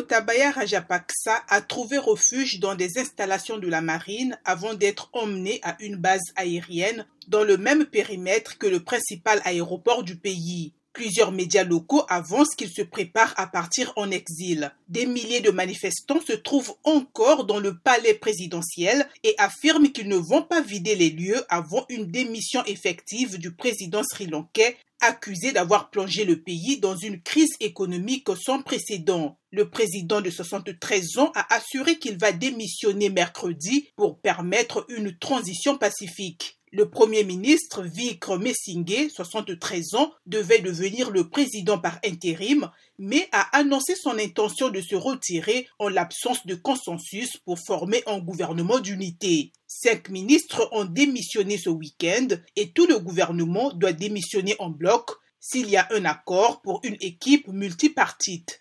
Tabaya Rajapaksa a trouvé refuge dans des installations de la marine avant d'être emmené à une base aérienne dans le même périmètre que le principal aéroport du pays. Plusieurs médias locaux avancent qu'il se prépare à partir en exil. Des milliers de manifestants se trouvent encore dans le palais présidentiel et affirment qu'ils ne vont pas vider les lieux avant une démission effective du président sri-lankais accusé d'avoir plongé le pays dans une crise économique sans précédent. Le président de 73 ans a assuré qu'il va démissionner mercredi pour permettre une transition pacifique. Le premier ministre Vikre Messingé, 73 ans, devait devenir le président par intérim, mais a annoncé son intention de se retirer en l'absence de consensus pour former un gouvernement d'unité. Cinq ministres ont démissionné ce week-end et tout le gouvernement doit démissionner en bloc s'il y a un accord pour une équipe multipartite.